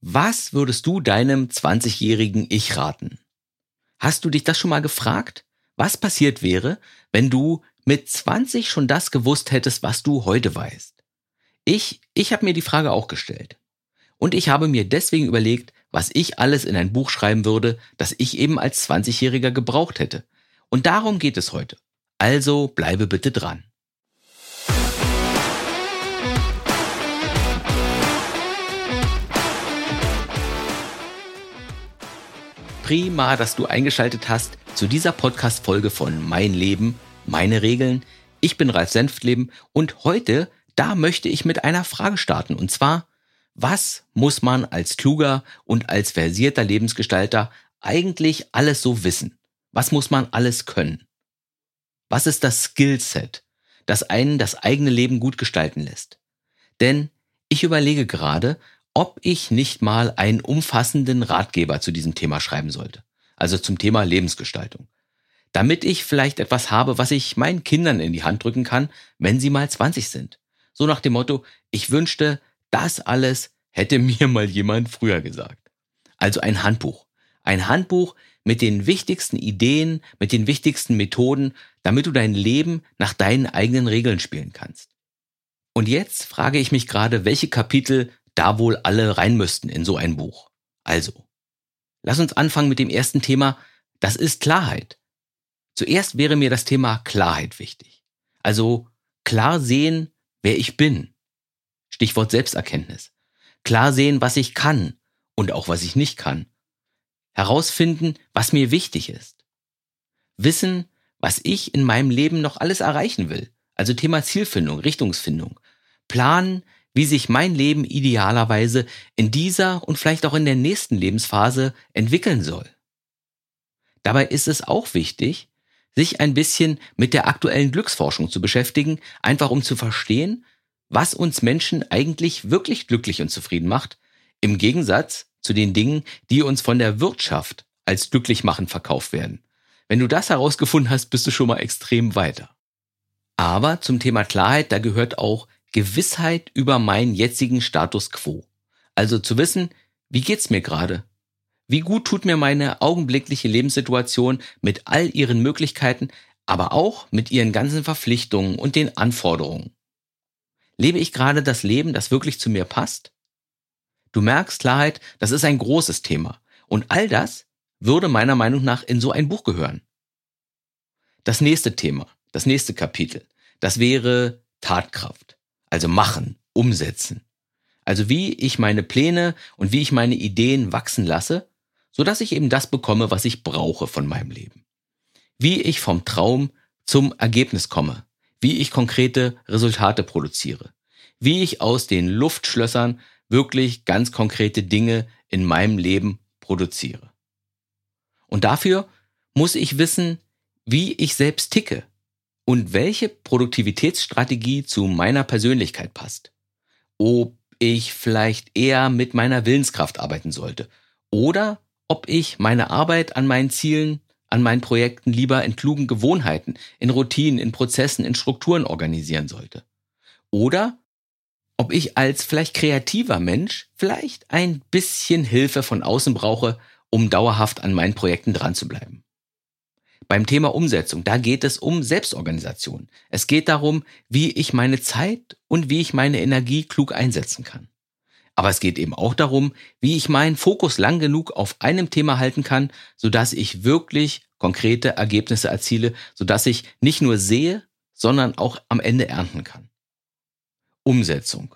Was würdest du deinem 20-jährigen Ich raten? Hast du dich das schon mal gefragt? Was passiert wäre, wenn du mit 20 schon das gewusst hättest, was du heute weißt? Ich, ich habe mir die Frage auch gestellt. Und ich habe mir deswegen überlegt, was ich alles in ein Buch schreiben würde, das ich eben als 20-Jähriger gebraucht hätte. Und darum geht es heute. Also bleibe bitte dran. Prima, dass du eingeschaltet hast zu dieser Podcast-Folge von Mein Leben, meine Regeln. Ich bin Ralf Senftleben und heute, da möchte ich mit einer Frage starten und zwar, was muss man als kluger und als versierter Lebensgestalter eigentlich alles so wissen? Was muss man alles können? Was ist das Skillset, das einen das eigene Leben gut gestalten lässt? Denn ich überlege gerade, ob ich nicht mal einen umfassenden Ratgeber zu diesem Thema schreiben sollte. Also zum Thema Lebensgestaltung. Damit ich vielleicht etwas habe, was ich meinen Kindern in die Hand drücken kann, wenn sie mal 20 sind. So nach dem Motto, ich wünschte, das alles hätte mir mal jemand früher gesagt. Also ein Handbuch. Ein Handbuch mit den wichtigsten Ideen, mit den wichtigsten Methoden, damit du dein Leben nach deinen eigenen Regeln spielen kannst. Und jetzt frage ich mich gerade, welche Kapitel da wohl alle rein müssten in so ein Buch. Also, lass uns anfangen mit dem ersten Thema. Das ist Klarheit. Zuerst wäre mir das Thema Klarheit wichtig. Also klar sehen, wer ich bin. Stichwort Selbsterkenntnis. Klar sehen, was ich kann und auch was ich nicht kann. Herausfinden, was mir wichtig ist. Wissen, was ich in meinem Leben noch alles erreichen will. Also Thema Zielfindung, Richtungsfindung. Planen, wie sich mein Leben idealerweise in dieser und vielleicht auch in der nächsten Lebensphase entwickeln soll. Dabei ist es auch wichtig, sich ein bisschen mit der aktuellen Glücksforschung zu beschäftigen, einfach um zu verstehen, was uns Menschen eigentlich wirklich glücklich und zufrieden macht, im Gegensatz zu den Dingen, die uns von der Wirtschaft als glücklich machen verkauft werden. Wenn du das herausgefunden hast, bist du schon mal extrem weiter. Aber zum Thema Klarheit, da gehört auch Gewissheit über meinen jetzigen Status quo. Also zu wissen, wie geht's mir gerade? Wie gut tut mir meine augenblickliche Lebenssituation mit all ihren Möglichkeiten, aber auch mit ihren ganzen Verpflichtungen und den Anforderungen? Lebe ich gerade das Leben, das wirklich zu mir passt? Du merkst Klarheit, das ist ein großes Thema. Und all das würde meiner Meinung nach in so ein Buch gehören. Das nächste Thema, das nächste Kapitel, das wäre Tatkraft. Also machen, umsetzen. Also wie ich meine Pläne und wie ich meine Ideen wachsen lasse, so dass ich eben das bekomme, was ich brauche von meinem Leben. Wie ich vom Traum zum Ergebnis komme, wie ich konkrete Resultate produziere, wie ich aus den Luftschlössern wirklich ganz konkrete Dinge in meinem Leben produziere. Und dafür muss ich wissen, wie ich selbst ticke, und welche Produktivitätsstrategie zu meiner Persönlichkeit passt. Ob ich vielleicht eher mit meiner Willenskraft arbeiten sollte oder ob ich meine Arbeit an meinen Zielen, an meinen Projekten lieber in klugen Gewohnheiten, in Routinen, in Prozessen, in Strukturen organisieren sollte. Oder ob ich als vielleicht kreativer Mensch vielleicht ein bisschen Hilfe von außen brauche, um dauerhaft an meinen Projekten dran zu bleiben. Beim Thema Umsetzung, da geht es um Selbstorganisation. Es geht darum, wie ich meine Zeit und wie ich meine Energie klug einsetzen kann. Aber es geht eben auch darum, wie ich meinen Fokus lang genug auf einem Thema halten kann, sodass ich wirklich konkrete Ergebnisse erziele, sodass ich nicht nur sehe, sondern auch am Ende ernten kann. Umsetzung.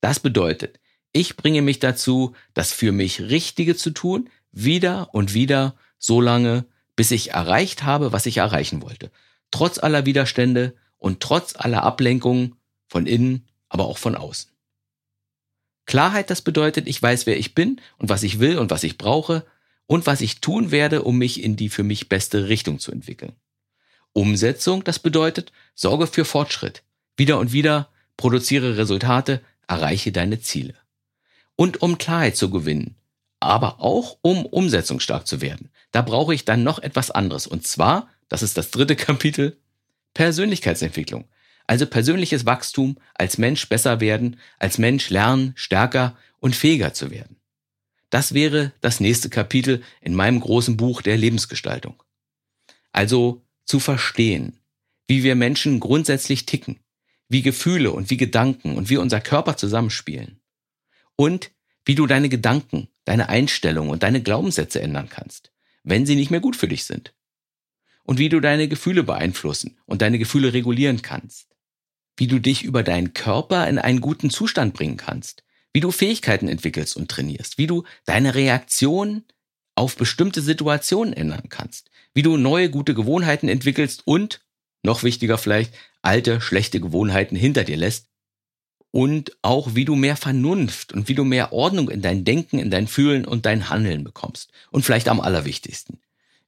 Das bedeutet, ich bringe mich dazu, das für mich Richtige zu tun, wieder und wieder, so lange, bis ich erreicht habe, was ich erreichen wollte. Trotz aller Widerstände und trotz aller Ablenkungen von innen, aber auch von außen. Klarheit, das bedeutet, ich weiß, wer ich bin und was ich will und was ich brauche und was ich tun werde, um mich in die für mich beste Richtung zu entwickeln. Umsetzung, das bedeutet, sorge für Fortschritt. Wieder und wieder produziere Resultate, erreiche deine Ziele. Und um Klarheit zu gewinnen, aber auch um umsetzungsstark zu werden. Da brauche ich dann noch etwas anderes. Und zwar, das ist das dritte Kapitel, Persönlichkeitsentwicklung. Also persönliches Wachstum, als Mensch besser werden, als Mensch lernen, stärker und fähiger zu werden. das wäre das nächste Kapitel in meinem großen Buch der Lebensgestaltung. Also zu verstehen, wie wir Menschen grundsätzlich ticken, wie Gefühle und wie Gedanken und wie unser Körper zusammenspielen. Und wie du deine Gedanken, deine Einstellung und deine Glaubenssätze ändern kannst, wenn sie nicht mehr gut für dich sind. Und wie du deine Gefühle beeinflussen und deine Gefühle regulieren kannst. Wie du dich über deinen Körper in einen guten Zustand bringen kannst. Wie du Fähigkeiten entwickelst und trainierst. Wie du deine Reaktion auf bestimmte Situationen ändern kannst. Wie du neue gute Gewohnheiten entwickelst und, noch wichtiger vielleicht, alte schlechte Gewohnheiten hinter dir lässt und auch wie du mehr Vernunft und wie du mehr Ordnung in dein Denken, in dein Fühlen und dein Handeln bekommst. Und vielleicht am allerwichtigsten,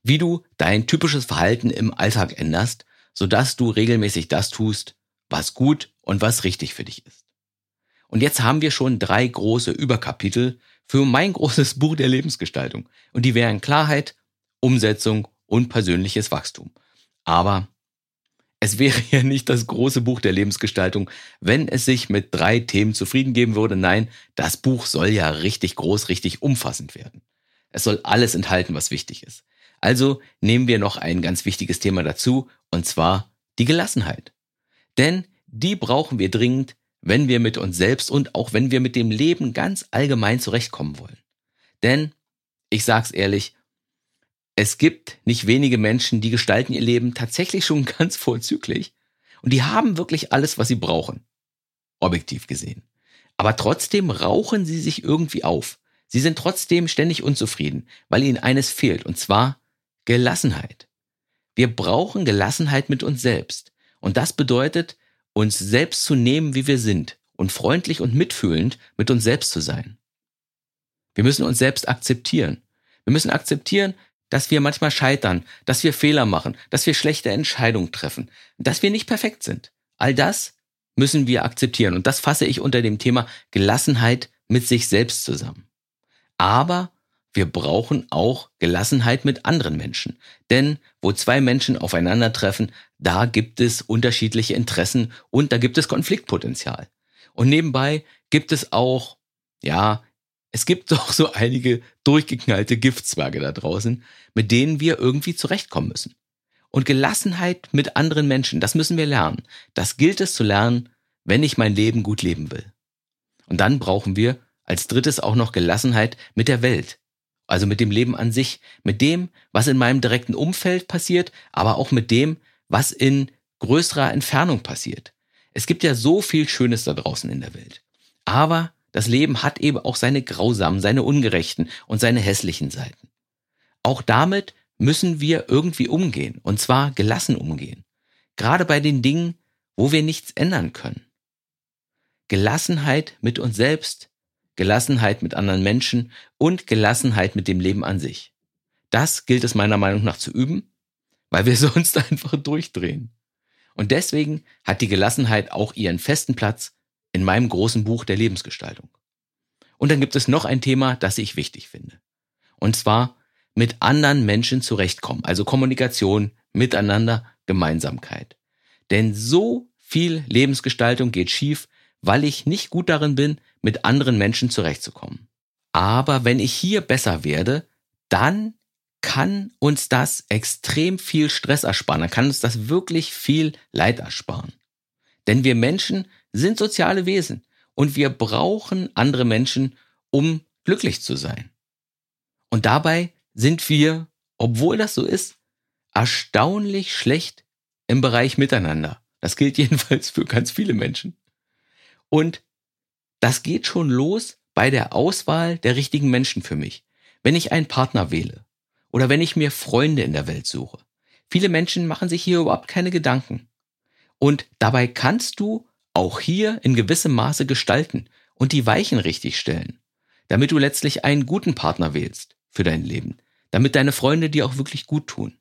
wie du dein typisches Verhalten im Alltag änderst, sodass du regelmäßig das tust, was gut und was richtig für dich ist. Und jetzt haben wir schon drei große Überkapitel für mein großes Buch der Lebensgestaltung. Und die wären Klarheit, Umsetzung und persönliches Wachstum. Aber es wäre ja nicht das große Buch der Lebensgestaltung, wenn es sich mit drei Themen zufrieden geben würde. Nein, das Buch soll ja richtig groß, richtig umfassend werden. Es soll alles enthalten, was wichtig ist. Also nehmen wir noch ein ganz wichtiges Thema dazu, und zwar die Gelassenheit. Denn die brauchen wir dringend, wenn wir mit uns selbst und auch wenn wir mit dem Leben ganz allgemein zurechtkommen wollen. Denn, ich sag's ehrlich, es gibt nicht wenige Menschen, die gestalten ihr Leben tatsächlich schon ganz vorzüglich und die haben wirklich alles, was sie brauchen. Objektiv gesehen. Aber trotzdem rauchen sie sich irgendwie auf. Sie sind trotzdem ständig unzufrieden, weil ihnen eines fehlt, und zwar Gelassenheit. Wir brauchen Gelassenheit mit uns selbst. Und das bedeutet, uns selbst zu nehmen, wie wir sind und freundlich und mitfühlend mit uns selbst zu sein. Wir müssen uns selbst akzeptieren. Wir müssen akzeptieren, dass wir manchmal scheitern, dass wir Fehler machen, dass wir schlechte Entscheidungen treffen, dass wir nicht perfekt sind. All das müssen wir akzeptieren. Und das fasse ich unter dem Thema Gelassenheit mit sich selbst zusammen. Aber wir brauchen auch Gelassenheit mit anderen Menschen. Denn wo zwei Menschen aufeinandertreffen, da gibt es unterschiedliche Interessen und da gibt es Konfliktpotenzial. Und nebenbei gibt es auch, ja, es gibt doch so einige durchgeknallte Giftzwerge da draußen, mit denen wir irgendwie zurechtkommen müssen. Und Gelassenheit mit anderen Menschen, das müssen wir lernen. Das gilt es zu lernen, wenn ich mein Leben gut leben will. Und dann brauchen wir als drittes auch noch Gelassenheit mit der Welt. Also mit dem Leben an sich, mit dem, was in meinem direkten Umfeld passiert, aber auch mit dem, was in größerer Entfernung passiert. Es gibt ja so viel Schönes da draußen in der Welt. Aber das Leben hat eben auch seine grausamen, seine ungerechten und seine hässlichen Seiten. Auch damit müssen wir irgendwie umgehen, und zwar gelassen umgehen. Gerade bei den Dingen, wo wir nichts ändern können. Gelassenheit mit uns selbst, Gelassenheit mit anderen Menschen und Gelassenheit mit dem Leben an sich. Das gilt es meiner Meinung nach zu üben, weil wir sonst einfach durchdrehen. Und deswegen hat die Gelassenheit auch ihren festen Platz in meinem großen Buch der Lebensgestaltung. Und dann gibt es noch ein Thema, das ich wichtig finde. Und zwar mit anderen Menschen zurechtkommen, also Kommunikation, Miteinander, Gemeinsamkeit. Denn so viel Lebensgestaltung geht schief, weil ich nicht gut darin bin, mit anderen Menschen zurechtzukommen. Aber wenn ich hier besser werde, dann kann uns das extrem viel Stress ersparen, dann kann uns das wirklich viel Leid ersparen. Denn wir Menschen sind soziale Wesen und wir brauchen andere Menschen, um glücklich zu sein. Und dabei sind wir, obwohl das so ist, erstaunlich schlecht im Bereich Miteinander. Das gilt jedenfalls für ganz viele Menschen. Und das geht schon los bei der Auswahl der richtigen Menschen für mich. Wenn ich einen Partner wähle oder wenn ich mir Freunde in der Welt suche. Viele Menschen machen sich hier überhaupt keine Gedanken. Und dabei kannst du auch hier in gewissem Maße gestalten und die Weichen richtig stellen, damit du letztlich einen guten Partner wählst für dein Leben, damit deine Freunde dir auch wirklich gut tun.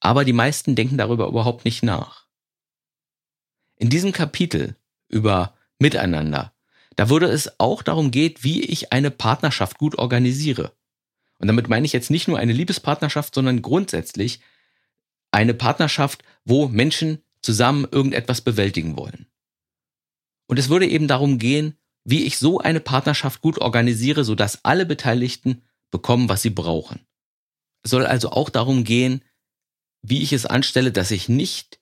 Aber die meisten denken darüber überhaupt nicht nach. In diesem Kapitel über Miteinander, da würde es auch darum geht, wie ich eine Partnerschaft gut organisiere. Und damit meine ich jetzt nicht nur eine Liebespartnerschaft, sondern grundsätzlich eine Partnerschaft, wo Menschen zusammen irgendetwas bewältigen wollen. Und es würde eben darum gehen, wie ich so eine Partnerschaft gut organisiere, sodass alle Beteiligten bekommen, was sie brauchen. Es soll also auch darum gehen, wie ich es anstelle, dass ich nicht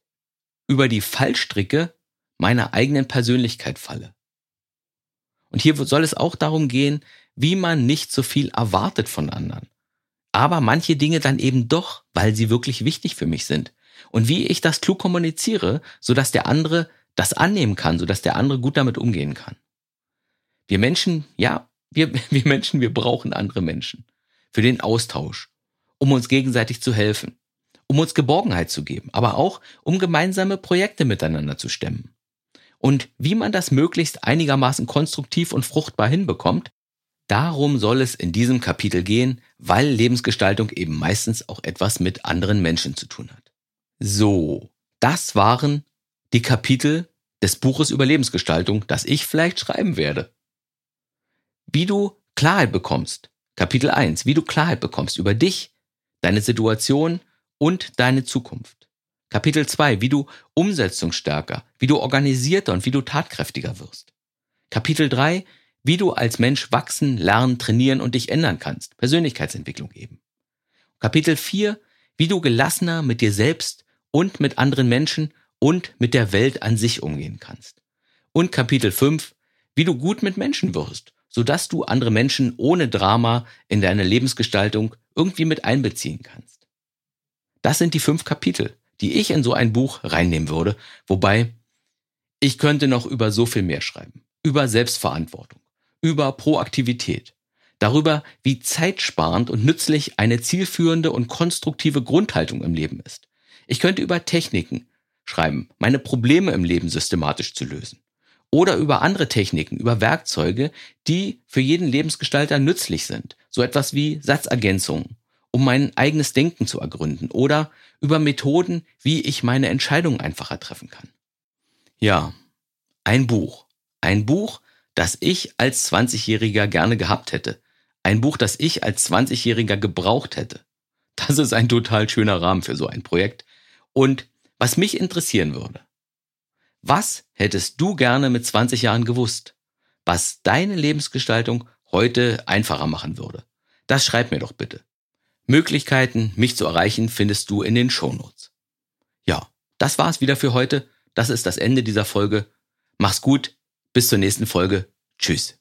über die Fallstricke meiner eigenen Persönlichkeit falle. Und hier soll es auch darum gehen, wie man nicht so viel erwartet von anderen. Aber manche Dinge dann eben doch, weil sie wirklich wichtig für mich sind. Und wie ich das klug kommuniziere, sodass der andere das annehmen kann, sodass der andere gut damit umgehen kann. Wir Menschen, ja, wir, wir Menschen, wir brauchen andere Menschen. Für den Austausch, um uns gegenseitig zu helfen, um uns Geborgenheit zu geben, aber auch um gemeinsame Projekte miteinander zu stemmen. Und wie man das möglichst einigermaßen konstruktiv und fruchtbar hinbekommt, darum soll es in diesem Kapitel gehen, weil Lebensgestaltung eben meistens auch etwas mit anderen Menschen zu tun hat. So, das waren die Kapitel des Buches über Lebensgestaltung, das ich vielleicht schreiben werde. Wie du Klarheit bekommst. Kapitel 1. Wie du Klarheit bekommst über dich, deine Situation und deine Zukunft. Kapitel 2, wie du umsetzungsstärker, wie du organisierter und wie du tatkräftiger wirst. Kapitel 3, wie du als Mensch wachsen, lernen, trainieren und dich ändern kannst. Persönlichkeitsentwicklung eben. Kapitel 4, wie du gelassener mit dir selbst und mit anderen Menschen und mit der Welt an sich umgehen kannst. Und Kapitel 5, wie du gut mit Menschen wirst, sodass du andere Menschen ohne Drama in deine Lebensgestaltung irgendwie mit einbeziehen kannst. Das sind die fünf Kapitel, die ich in so ein Buch reinnehmen würde, wobei ich könnte noch über so viel mehr schreiben. Über Selbstverantwortung, über Proaktivität, darüber, wie zeitsparend und nützlich eine zielführende und konstruktive Grundhaltung im Leben ist. Ich könnte über Techniken schreiben, meine Probleme im Leben systematisch zu lösen. Oder über andere Techniken, über Werkzeuge, die für jeden Lebensgestalter nützlich sind. So etwas wie Satzergänzungen um mein eigenes Denken zu ergründen oder über Methoden, wie ich meine Entscheidungen einfacher treffen kann. Ja, ein Buch. Ein Buch, das ich als 20-Jähriger gerne gehabt hätte. Ein Buch, das ich als 20-Jähriger gebraucht hätte. Das ist ein total schöner Rahmen für so ein Projekt. Und was mich interessieren würde, was hättest du gerne mit 20 Jahren gewusst, was deine Lebensgestaltung heute einfacher machen würde? Das schreib mir doch bitte. Möglichkeiten, mich zu erreichen, findest du in den Shownotes. Ja, das war's wieder für heute. Das ist das Ende dieser Folge. Mach's gut. Bis zur nächsten Folge. Tschüss.